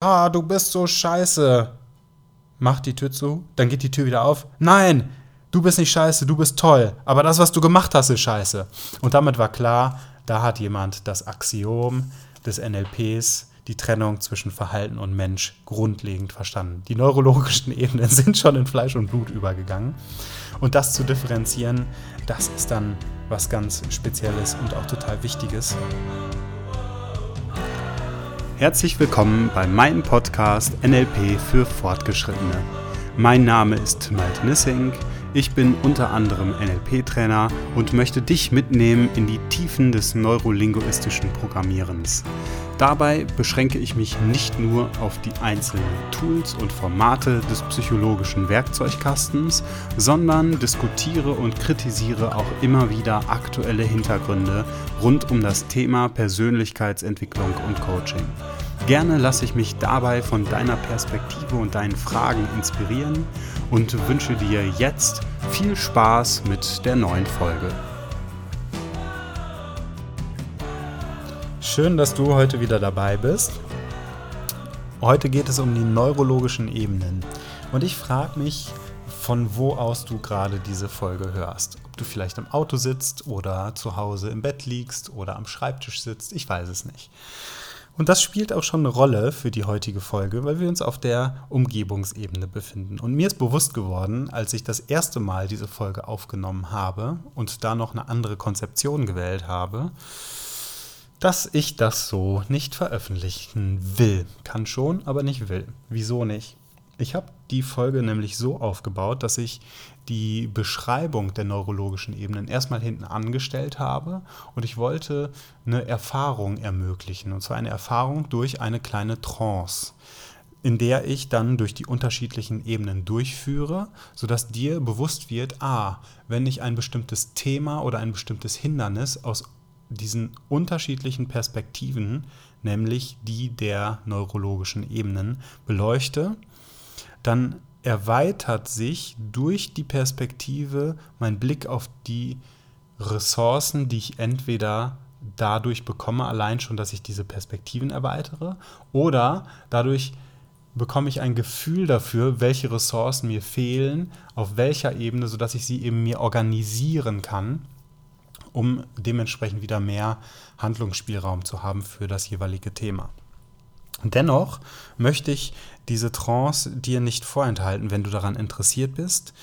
ah, du bist so scheiße. Macht die Tür zu, dann geht die Tür wieder auf. Nein, du bist nicht scheiße, du bist toll. Aber das, was du gemacht hast, ist scheiße. Und damit war klar, da hat jemand das Axiom des NLPs die Trennung zwischen Verhalten und Mensch grundlegend verstanden. Die neurologischen Ebenen sind schon in Fleisch und Blut übergegangen. Und das zu differenzieren, das ist dann was ganz Spezielles und auch total Wichtiges. Herzlich willkommen bei meinem Podcast NLP für Fortgeschrittene. Mein Name ist Malte Nissing. Ich bin unter anderem NLP-Trainer und möchte dich mitnehmen in die Tiefen des neurolinguistischen Programmierens. Dabei beschränke ich mich nicht nur auf die einzelnen Tools und Formate des psychologischen Werkzeugkastens, sondern diskutiere und kritisiere auch immer wieder aktuelle Hintergründe rund um das Thema Persönlichkeitsentwicklung und Coaching. Gerne lasse ich mich dabei von deiner Perspektive und deinen Fragen inspirieren und wünsche dir jetzt viel Spaß mit der neuen Folge. Schön, dass du heute wieder dabei bist. Heute geht es um die neurologischen Ebenen. Und ich frage mich, von wo aus du gerade diese Folge hörst. Ob du vielleicht im Auto sitzt oder zu Hause im Bett liegst oder am Schreibtisch sitzt, ich weiß es nicht. Und das spielt auch schon eine Rolle für die heutige Folge, weil wir uns auf der Umgebungsebene befinden. Und mir ist bewusst geworden, als ich das erste Mal diese Folge aufgenommen habe und da noch eine andere Konzeption gewählt habe, dass ich das so nicht veröffentlichen will. Kann schon, aber nicht will. Wieso nicht? Ich habe die Folge nämlich so aufgebaut, dass ich die Beschreibung der neurologischen Ebenen erstmal hinten angestellt habe und ich wollte eine Erfahrung ermöglichen. Und zwar eine Erfahrung durch eine kleine Trance in der ich dann durch die unterschiedlichen Ebenen durchführe, sodass dir bewusst wird, ah, wenn ich ein bestimmtes Thema oder ein bestimmtes Hindernis aus diesen unterschiedlichen Perspektiven, nämlich die der neurologischen Ebenen, beleuchte, dann erweitert sich durch die Perspektive mein Blick auf die Ressourcen, die ich entweder dadurch bekomme, allein schon, dass ich diese Perspektiven erweitere, oder dadurch bekomme ich ein Gefühl dafür, welche Ressourcen mir fehlen, auf welcher Ebene, sodass ich sie eben mir organisieren kann um dementsprechend wieder mehr Handlungsspielraum zu haben für das jeweilige Thema. Dennoch möchte ich diese Trance dir nicht vorenthalten, wenn du daran interessiert bist.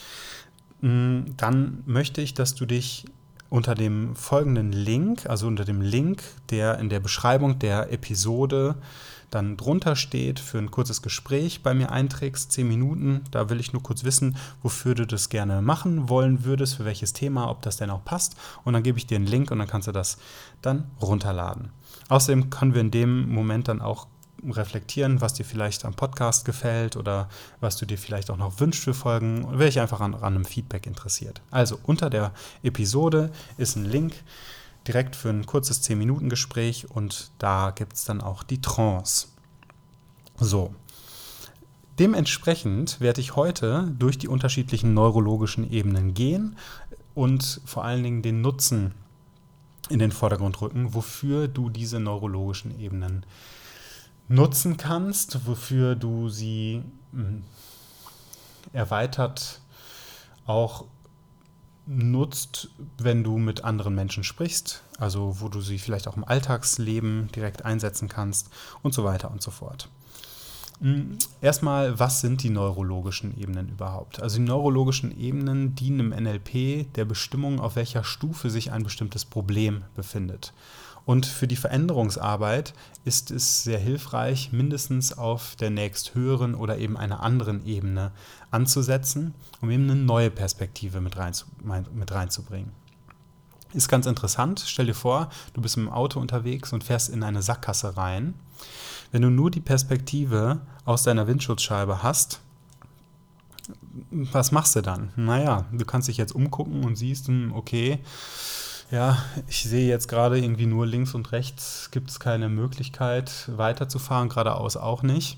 Mm, dann möchte ich, dass du dich unter dem folgenden Link, also unter dem Link, der in der Beschreibung der Episode dann drunter steht, für ein kurzes Gespräch bei mir einträgst, zehn Minuten. Da will ich nur kurz wissen, wofür du das gerne machen wollen würdest, für welches Thema, ob das denn auch passt. Und dann gebe ich dir einen Link und dann kannst du das dann runterladen. Außerdem können wir in dem Moment dann auch reflektieren, was dir vielleicht am Podcast gefällt oder was du dir vielleicht auch noch wünschst für Folgen, wäre ich einfach an, an einem Feedback interessiert. Also unter der Episode ist ein Link direkt für ein kurzes 10-Minuten-Gespräch und da gibt es dann auch die Trance. So. Dementsprechend werde ich heute durch die unterschiedlichen neurologischen Ebenen gehen und vor allen Dingen den Nutzen in den Vordergrund rücken, wofür du diese neurologischen Ebenen nutzen kannst, wofür du sie hm, erweitert auch nutzt, wenn du mit anderen Menschen sprichst, also wo du sie vielleicht auch im Alltagsleben direkt einsetzen kannst und so weiter und so fort. Hm, erstmal, was sind die neurologischen Ebenen überhaupt? Also die neurologischen Ebenen dienen im NLP der Bestimmung, auf welcher Stufe sich ein bestimmtes Problem befindet. Und für die Veränderungsarbeit ist es sehr hilfreich, mindestens auf der nächsthöheren oder eben einer anderen Ebene anzusetzen, um eben eine neue Perspektive mit, rein, mit reinzubringen. Ist ganz interessant. Stell dir vor, du bist im Auto unterwegs und fährst in eine Sackgasse rein. Wenn du nur die Perspektive aus deiner Windschutzscheibe hast, was machst du dann? Naja, du kannst dich jetzt umgucken und siehst, hm, okay, ja, ich sehe jetzt gerade irgendwie nur links und rechts gibt es keine Möglichkeit weiterzufahren, geradeaus auch nicht.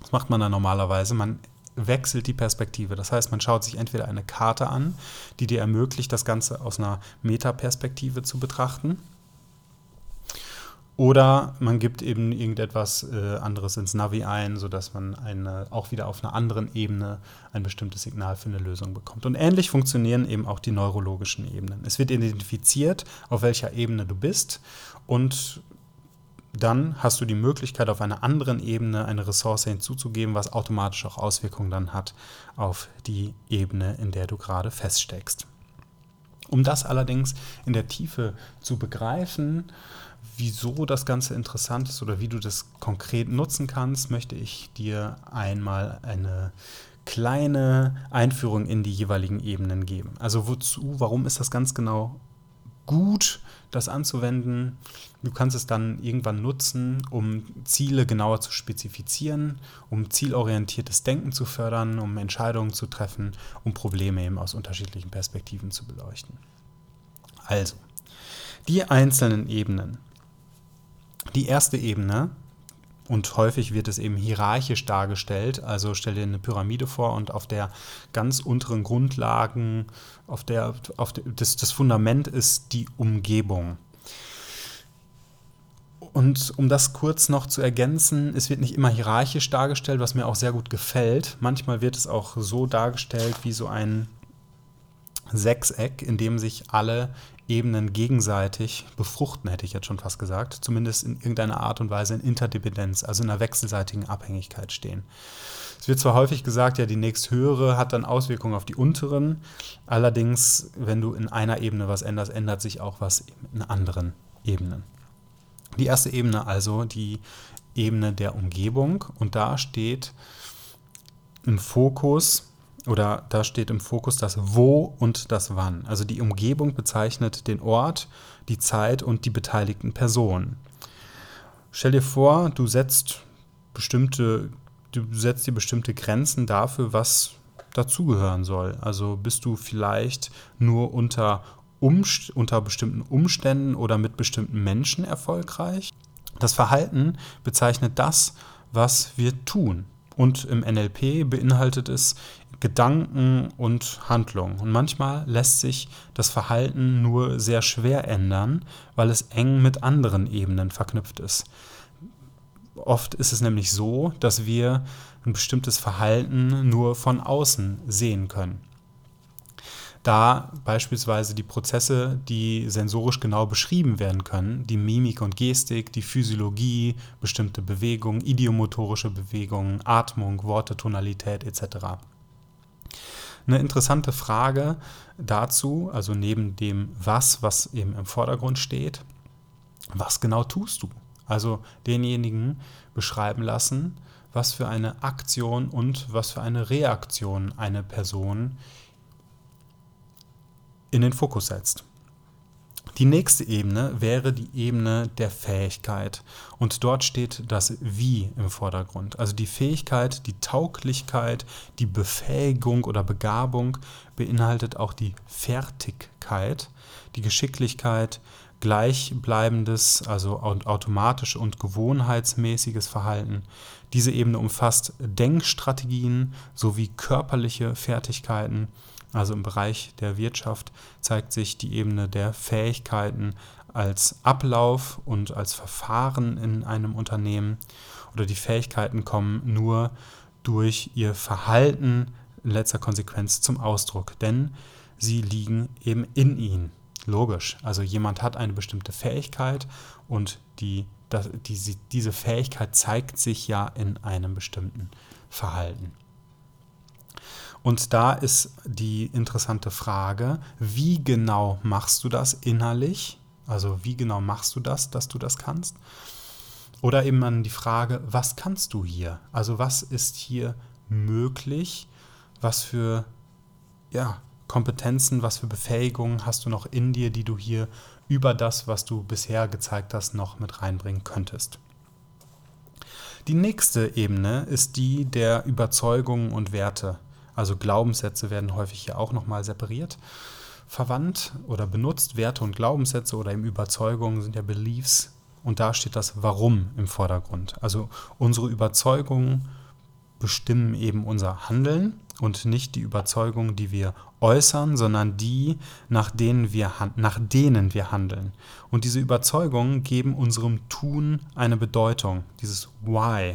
Was macht man da normalerweise? Man wechselt die Perspektive. Das heißt, man schaut sich entweder eine Karte an, die dir ermöglicht, das Ganze aus einer Metaperspektive zu betrachten. Oder man gibt eben irgendetwas äh, anderes ins Navi ein, sodass man eine, auch wieder auf einer anderen Ebene ein bestimmtes Signal für eine Lösung bekommt. Und ähnlich funktionieren eben auch die neurologischen Ebenen. Es wird identifiziert, auf welcher Ebene du bist und dann hast du die Möglichkeit, auf einer anderen Ebene eine Ressource hinzuzugeben, was automatisch auch Auswirkungen dann hat auf die Ebene, in der du gerade feststeckst. Um das allerdings in der Tiefe zu begreifen, wieso das Ganze interessant ist oder wie du das konkret nutzen kannst, möchte ich dir einmal eine kleine Einführung in die jeweiligen Ebenen geben. Also wozu, warum ist das ganz genau gut, das anzuwenden? Du kannst es dann irgendwann nutzen, um Ziele genauer zu spezifizieren, um zielorientiertes Denken zu fördern, um Entscheidungen zu treffen, um Probleme eben aus unterschiedlichen Perspektiven zu beleuchten. Also, die einzelnen Ebenen die erste Ebene, und häufig wird es eben hierarchisch dargestellt. Also stell dir eine Pyramide vor und auf der ganz unteren Grundlagen, auf der, auf der, das, das Fundament ist die Umgebung. Und um das kurz noch zu ergänzen, es wird nicht immer hierarchisch dargestellt, was mir auch sehr gut gefällt. Manchmal wird es auch so dargestellt wie so ein Sechseck, in dem sich alle Ebenen gegenseitig befruchten, hätte ich jetzt schon fast gesagt, zumindest in irgendeiner Art und Weise in Interdependenz, also in einer wechselseitigen Abhängigkeit stehen. Es wird zwar häufig gesagt, ja, die nächsthöhere hat dann Auswirkungen auf die unteren, allerdings, wenn du in einer Ebene was änderst, ändert sich auch was in anderen Ebenen. Die erste Ebene also die Ebene der Umgebung und da steht im Fokus oder da steht im Fokus das Wo und das Wann. Also die Umgebung bezeichnet den Ort, die Zeit und die beteiligten Personen. Stell dir vor, du setzt bestimmte, du setzt dir bestimmte Grenzen dafür, was dazugehören soll. Also bist du vielleicht nur unter, Umst unter bestimmten Umständen oder mit bestimmten Menschen erfolgreich. Das Verhalten bezeichnet das, was wir tun. Und im NLP beinhaltet es Gedanken und Handlung. Und manchmal lässt sich das Verhalten nur sehr schwer ändern, weil es eng mit anderen Ebenen verknüpft ist. Oft ist es nämlich so, dass wir ein bestimmtes Verhalten nur von außen sehen können. Da beispielsweise die Prozesse, die sensorisch genau beschrieben werden können, die Mimik und Gestik, die Physiologie, bestimmte Bewegungen, idiomotorische Bewegungen, Atmung, Worte, Tonalität etc. Eine interessante Frage dazu, also neben dem Was, was eben im Vordergrund steht, was genau tust du? Also denjenigen beschreiben lassen, was für eine Aktion und was für eine Reaktion eine Person in den Fokus setzt. Die nächste Ebene wäre die Ebene der Fähigkeit. Und dort steht das Wie im Vordergrund. Also die Fähigkeit, die Tauglichkeit, die Befähigung oder Begabung beinhaltet auch die Fertigkeit, die Geschicklichkeit, gleichbleibendes, also automatisch und gewohnheitsmäßiges Verhalten. Diese Ebene umfasst Denkstrategien sowie körperliche Fertigkeiten also im Bereich der Wirtschaft zeigt sich die Ebene der Fähigkeiten als Ablauf und als Verfahren in einem Unternehmen oder die Fähigkeiten kommen nur durch ihr Verhalten in letzter Konsequenz zum Ausdruck, denn sie liegen eben in ihnen. Logisch. Also jemand hat eine bestimmte Fähigkeit und die, das, die, diese Fähigkeit zeigt sich ja in einem bestimmten Verhalten. Und da ist die interessante Frage, wie genau machst du das innerlich? Also wie genau machst du das, dass du das kannst? Oder eben dann die Frage, was kannst du hier? Also was ist hier möglich? Was für ja, Kompetenzen, was für Befähigungen hast du noch in dir, die du hier über das, was du bisher gezeigt hast, noch mit reinbringen könntest? Die nächste Ebene ist die der Überzeugungen und Werte. Also Glaubenssätze werden häufig hier auch nochmal separiert verwandt oder benutzt. Werte und Glaubenssätze oder eben Überzeugungen sind ja Beliefs. Und da steht das Warum im Vordergrund. Also unsere Überzeugungen bestimmen eben unser Handeln und nicht die Überzeugungen, die wir äußern, sondern die, nach denen wir, nach denen wir handeln. Und diese Überzeugungen geben unserem Tun eine Bedeutung, dieses Why.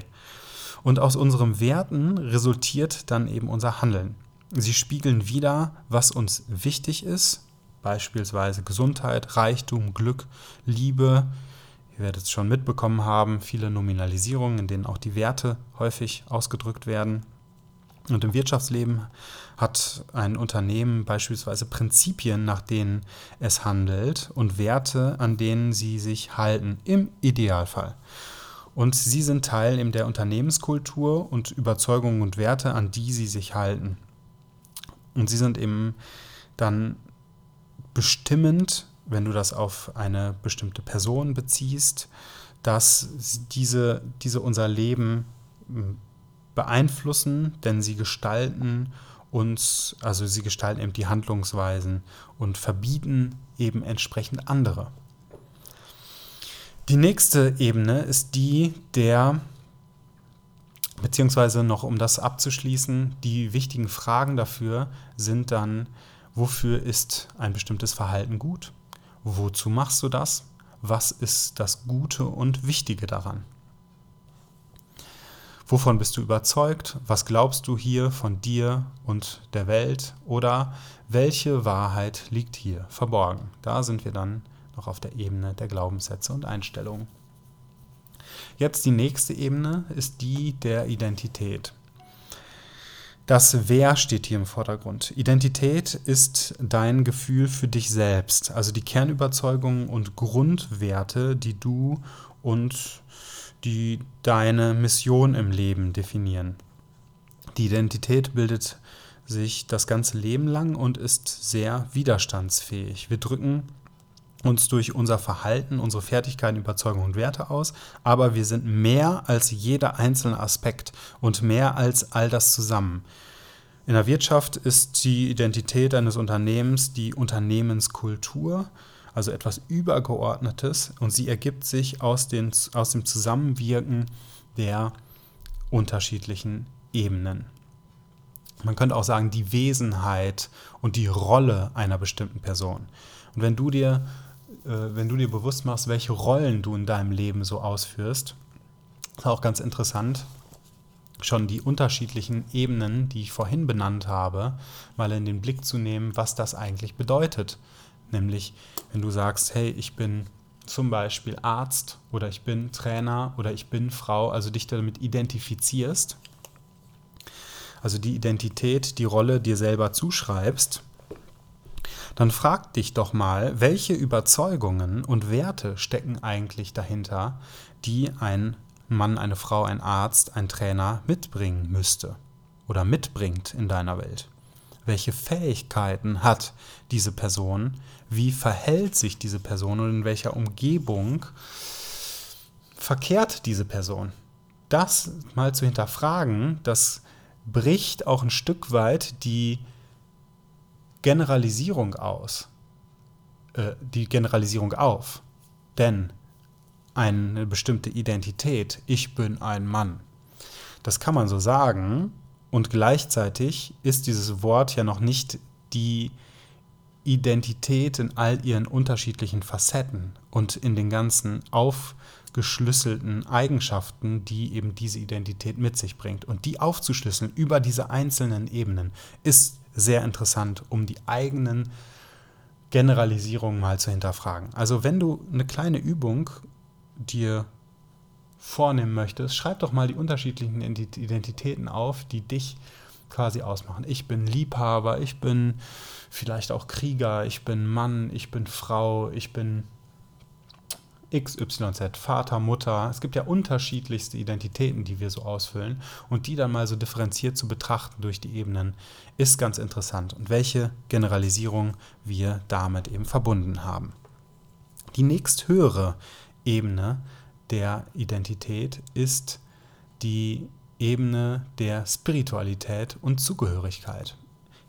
Und aus unseren Werten resultiert dann eben unser Handeln. Sie spiegeln wieder, was uns wichtig ist, beispielsweise Gesundheit, Reichtum, Glück, Liebe. Ihr werdet es schon mitbekommen haben, viele Nominalisierungen, in denen auch die Werte häufig ausgedrückt werden. Und im Wirtschaftsleben hat ein Unternehmen beispielsweise Prinzipien, nach denen es handelt und Werte, an denen sie sich halten, im Idealfall. Und sie sind Teil eben der Unternehmenskultur und Überzeugungen und Werte, an die sie sich halten. Und sie sind eben dann bestimmend, wenn du das auf eine bestimmte Person beziehst, dass diese, diese unser Leben beeinflussen, denn sie gestalten uns, also sie gestalten eben die Handlungsweisen und verbieten eben entsprechend andere. Die nächste Ebene ist die der, beziehungsweise noch um das abzuschließen, die wichtigen Fragen dafür sind dann, wofür ist ein bestimmtes Verhalten gut? Wozu machst du das? Was ist das Gute und Wichtige daran? Wovon bist du überzeugt? Was glaubst du hier von dir und der Welt? Oder welche Wahrheit liegt hier verborgen? Da sind wir dann noch auf der Ebene der Glaubenssätze und Einstellungen. Jetzt die nächste Ebene ist die der Identität. Das Wer steht hier im Vordergrund. Identität ist dein Gefühl für dich selbst, also die Kernüberzeugungen und Grundwerte, die du und die deine Mission im Leben definieren. Die Identität bildet sich das ganze Leben lang und ist sehr widerstandsfähig. Wir drücken uns durch unser Verhalten, unsere Fertigkeiten, Überzeugungen und Werte aus, aber wir sind mehr als jeder einzelne Aspekt und mehr als all das zusammen. In der Wirtschaft ist die Identität eines Unternehmens die Unternehmenskultur also etwas Übergeordnetes, und sie ergibt sich aus, den, aus dem Zusammenwirken der unterschiedlichen Ebenen. Man könnte auch sagen, die Wesenheit und die Rolle einer bestimmten Person. Und wenn du dir, wenn du dir bewusst machst, welche Rollen du in deinem Leben so ausführst, ist auch ganz interessant, schon die unterschiedlichen Ebenen, die ich vorhin benannt habe, mal in den Blick zu nehmen, was das eigentlich bedeutet. Nämlich, wenn du sagst, hey, ich bin zum Beispiel Arzt oder ich bin Trainer oder ich bin Frau, also dich damit identifizierst, also die Identität, die Rolle dir selber zuschreibst, dann frag dich doch mal, welche Überzeugungen und Werte stecken eigentlich dahinter, die ein Mann, eine Frau, ein Arzt, ein Trainer mitbringen müsste oder mitbringt in deiner Welt. Welche Fähigkeiten hat diese Person? Wie verhält sich diese Person und in welcher Umgebung verkehrt diese Person? Das mal zu hinterfragen, das bricht auch ein Stück weit die Generalisierung aus, äh, die Generalisierung auf. Denn eine bestimmte Identität, ich bin ein Mann, das kann man so sagen, und gleichzeitig ist dieses Wort ja noch nicht die Identität in all ihren unterschiedlichen Facetten und in den ganzen aufgeschlüsselten Eigenschaften, die eben diese Identität mit sich bringt. Und die aufzuschlüsseln über diese einzelnen Ebenen ist sehr interessant, um die eigenen Generalisierungen mal zu hinterfragen. Also wenn du eine kleine Übung dir vornehmen möchtest, schreib doch mal die unterschiedlichen Identitäten auf, die dich quasi ausmachen. Ich bin Liebhaber, ich bin vielleicht auch Krieger, ich bin Mann, ich bin Frau, ich bin XYZ, Vater, Mutter. Es gibt ja unterschiedlichste Identitäten, die wir so ausfüllen. Und die dann mal so differenziert zu betrachten durch die Ebenen, ist ganz interessant. Und welche Generalisierung wir damit eben verbunden haben. Die nächsthöhere Ebene der Identität ist die Ebene der Spiritualität und Zugehörigkeit.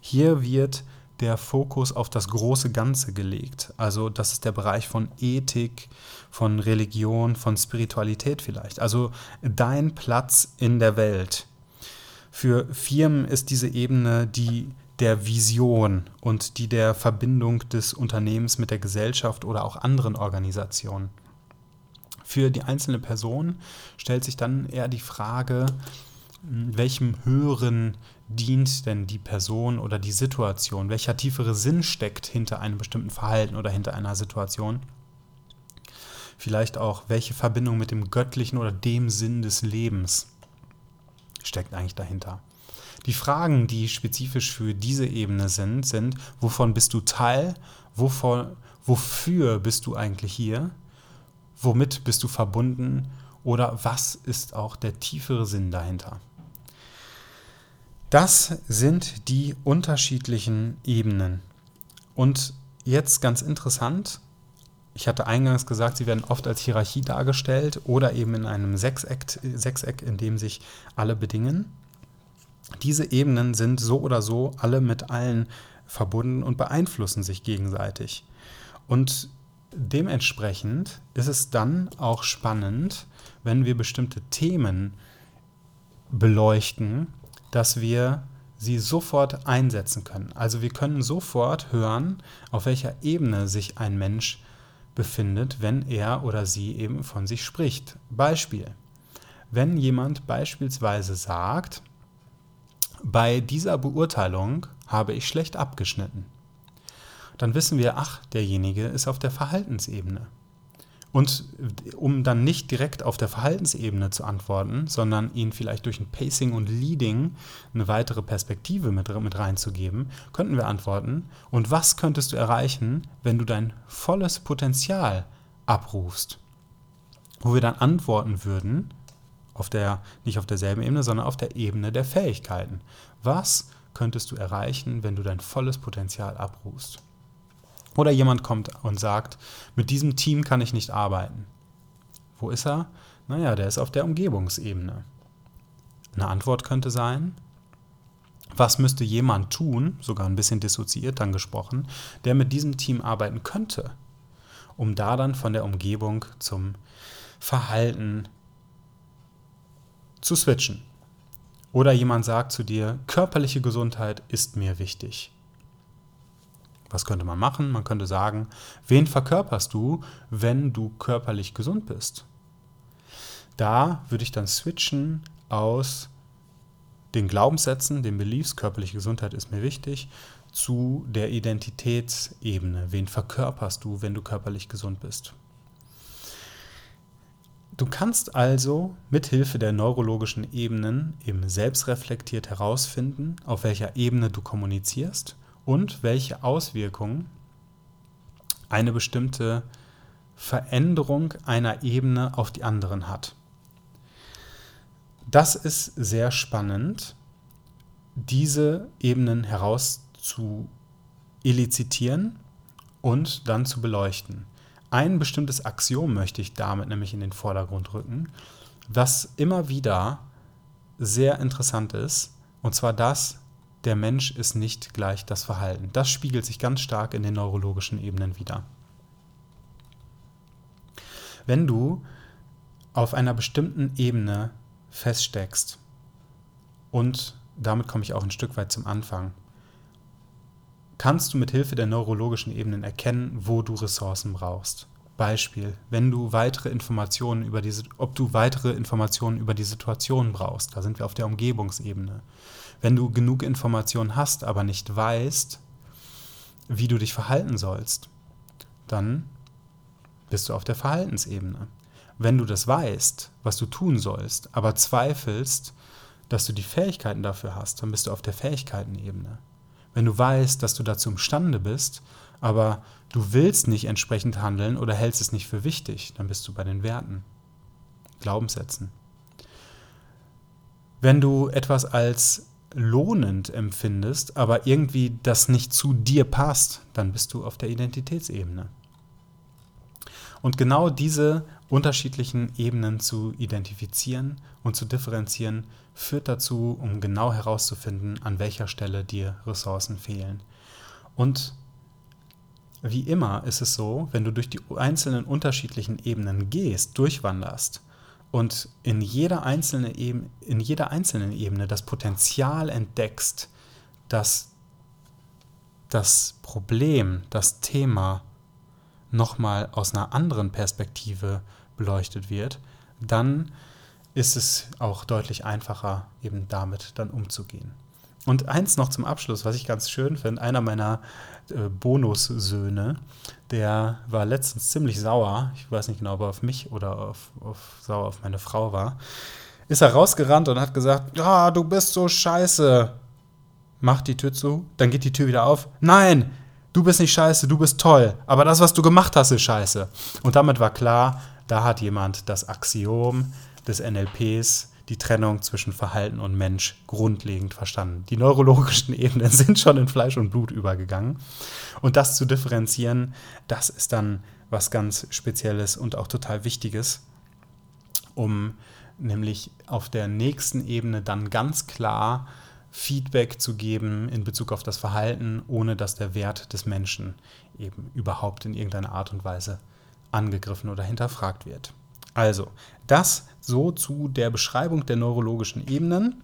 Hier wird der Fokus auf das große Ganze gelegt. Also das ist der Bereich von Ethik, von Religion, von Spiritualität vielleicht. Also dein Platz in der Welt. Für Firmen ist diese Ebene die der Vision und die der Verbindung des Unternehmens mit der Gesellschaft oder auch anderen Organisationen. Für die einzelne Person stellt sich dann eher die Frage, welchem höheren dient denn die Person oder die Situation, welcher tiefere Sinn steckt hinter einem bestimmten Verhalten oder hinter einer Situation. Vielleicht auch, welche Verbindung mit dem Göttlichen oder dem Sinn des Lebens steckt eigentlich dahinter. Die Fragen, die spezifisch für diese Ebene sind, sind, wovon bist du Teil, wovon, wofür bist du eigentlich hier, womit bist du verbunden oder was ist auch der tiefere Sinn dahinter. Das sind die unterschiedlichen Ebenen. Und jetzt ganz interessant, ich hatte eingangs gesagt, sie werden oft als Hierarchie dargestellt oder eben in einem Sechseck, Sechseck in dem sich alle bedingen. Diese Ebenen sind so oder so alle mit allen verbunden und beeinflussen sich gegenseitig. Und dementsprechend ist es dann auch spannend, wenn wir bestimmte Themen beleuchten, dass wir sie sofort einsetzen können. Also wir können sofort hören, auf welcher Ebene sich ein Mensch befindet, wenn er oder sie eben von sich spricht. Beispiel. Wenn jemand beispielsweise sagt, bei dieser Beurteilung habe ich schlecht abgeschnitten. Dann wissen wir, ach, derjenige ist auf der Verhaltensebene. Und um dann nicht direkt auf der Verhaltensebene zu antworten, sondern ihnen vielleicht durch ein Pacing und Leading eine weitere Perspektive mit, mit reinzugeben, könnten wir antworten, und was könntest du erreichen, wenn du dein volles Potenzial abrufst? Wo wir dann antworten würden, auf der, nicht auf derselben Ebene, sondern auf der Ebene der Fähigkeiten. Was könntest du erreichen, wenn du dein volles Potenzial abrufst? Oder jemand kommt und sagt, mit diesem Team kann ich nicht arbeiten. Wo ist er? Naja, der ist auf der Umgebungsebene. Eine Antwort könnte sein, was müsste jemand tun, sogar ein bisschen dissoziiert dann gesprochen, der mit diesem Team arbeiten könnte, um da dann von der Umgebung zum Verhalten zu switchen. Oder jemand sagt zu dir, körperliche Gesundheit ist mir wichtig. Was könnte man machen? Man könnte sagen, wen verkörperst du, wenn du körperlich gesund bist? Da würde ich dann switchen aus den Glaubenssätzen, den Beliefs, körperliche Gesundheit ist mir wichtig, zu der Identitätsebene. Wen verkörperst du, wenn du körperlich gesund bist? Du kannst also mithilfe der neurologischen Ebenen eben selbstreflektiert herausfinden, auf welcher Ebene du kommunizierst und welche Auswirkungen eine bestimmte Veränderung einer Ebene auf die anderen hat. Das ist sehr spannend, diese Ebenen heraus zu elizitieren und dann zu beleuchten. Ein bestimmtes Axiom möchte ich damit nämlich in den Vordergrund rücken, was immer wieder sehr interessant ist, und zwar das, der Mensch ist nicht gleich das Verhalten. Das spiegelt sich ganz stark in den neurologischen Ebenen wider. Wenn du auf einer bestimmten Ebene feststeckst, und damit komme ich auch ein Stück weit zum Anfang, kannst du mit Hilfe der neurologischen Ebenen erkennen, wo du Ressourcen brauchst. Beispiel, wenn du weitere Informationen über diese, ob du weitere Informationen über die Situation brauchst, da sind wir auf der Umgebungsebene. Wenn du genug Informationen hast, aber nicht weißt, wie du dich verhalten sollst, dann bist du auf der Verhaltensebene. Wenn du das weißt, was du tun sollst, aber zweifelst, dass du die Fähigkeiten dafür hast, dann bist du auf der Fähigkeitenebene. Wenn du weißt, dass du dazu imstande bist, aber du willst nicht entsprechend handeln oder hältst es nicht für wichtig, dann bist du bei den Werten, Glaubenssätzen. Wenn du etwas als lohnend empfindest, aber irgendwie das nicht zu dir passt, dann bist du auf der Identitätsebene. Und genau diese unterschiedlichen Ebenen zu identifizieren und zu differenzieren, führt dazu, um genau herauszufinden, an welcher Stelle dir Ressourcen fehlen. Und wie immer ist es so, wenn du durch die einzelnen unterschiedlichen Ebenen gehst, durchwanderst und in jeder, einzelne Ebene, in jeder einzelnen Ebene das Potenzial entdeckst, dass das Problem, das Thema nochmal aus einer anderen Perspektive beleuchtet wird, dann ist es auch deutlich einfacher, eben damit dann umzugehen. Und eins noch zum Abschluss, was ich ganz schön finde, einer meiner äh, Bonussöhne, der war letztens ziemlich sauer, ich weiß nicht genau, ob er auf mich oder auf, auf sauer auf meine Frau war, ist er rausgerannt und hat gesagt, ja, du bist so scheiße. Macht die Tür zu, dann geht die Tür wieder auf. Nein, du bist nicht scheiße, du bist toll, aber das, was du gemacht hast, ist scheiße. Und damit war klar, da hat jemand das Axiom des NLPs die Trennung zwischen Verhalten und Mensch grundlegend verstanden. Die neurologischen Ebenen sind schon in Fleisch und Blut übergegangen. Und das zu differenzieren, das ist dann was ganz Spezielles und auch total Wichtiges, um nämlich auf der nächsten Ebene dann ganz klar Feedback zu geben in Bezug auf das Verhalten, ohne dass der Wert des Menschen eben überhaupt in irgendeiner Art und Weise angegriffen oder hinterfragt wird. Also, das so zu der Beschreibung der neurologischen Ebenen.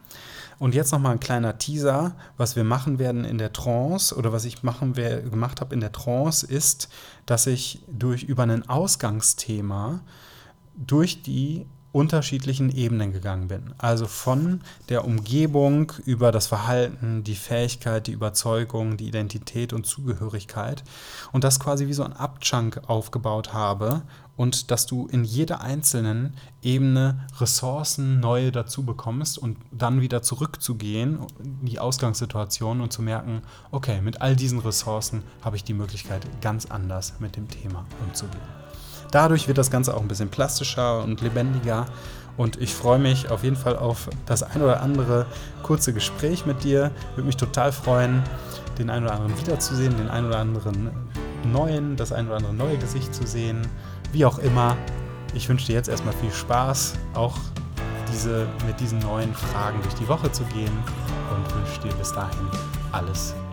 Und jetzt nochmal ein kleiner Teaser. Was wir machen werden in der Trance oder was ich machen, gemacht habe in der Trance ist, dass ich durch über ein Ausgangsthema durch die unterschiedlichen Ebenen gegangen bin. Also von der Umgebung über das Verhalten, die Fähigkeit, die Überzeugung, die Identität und Zugehörigkeit und das quasi wie so ein Abchunk aufgebaut habe und dass du in jeder einzelnen Ebene Ressourcen neue dazu bekommst und dann wieder zurückzugehen in die Ausgangssituation und zu merken, okay, mit all diesen Ressourcen habe ich die Möglichkeit, ganz anders mit dem Thema umzugehen. Dadurch wird das Ganze auch ein bisschen plastischer und lebendiger. Und ich freue mich auf jeden Fall auf das ein oder andere kurze Gespräch mit dir. Würde mich total freuen, den einen oder anderen wiederzusehen, den einen oder anderen neuen, das ein oder andere neue Gesicht zu sehen. Wie auch immer. Ich wünsche dir jetzt erstmal viel Spaß, auch diese, mit diesen neuen Fragen durch die Woche zu gehen und wünsche dir bis dahin alles Gute.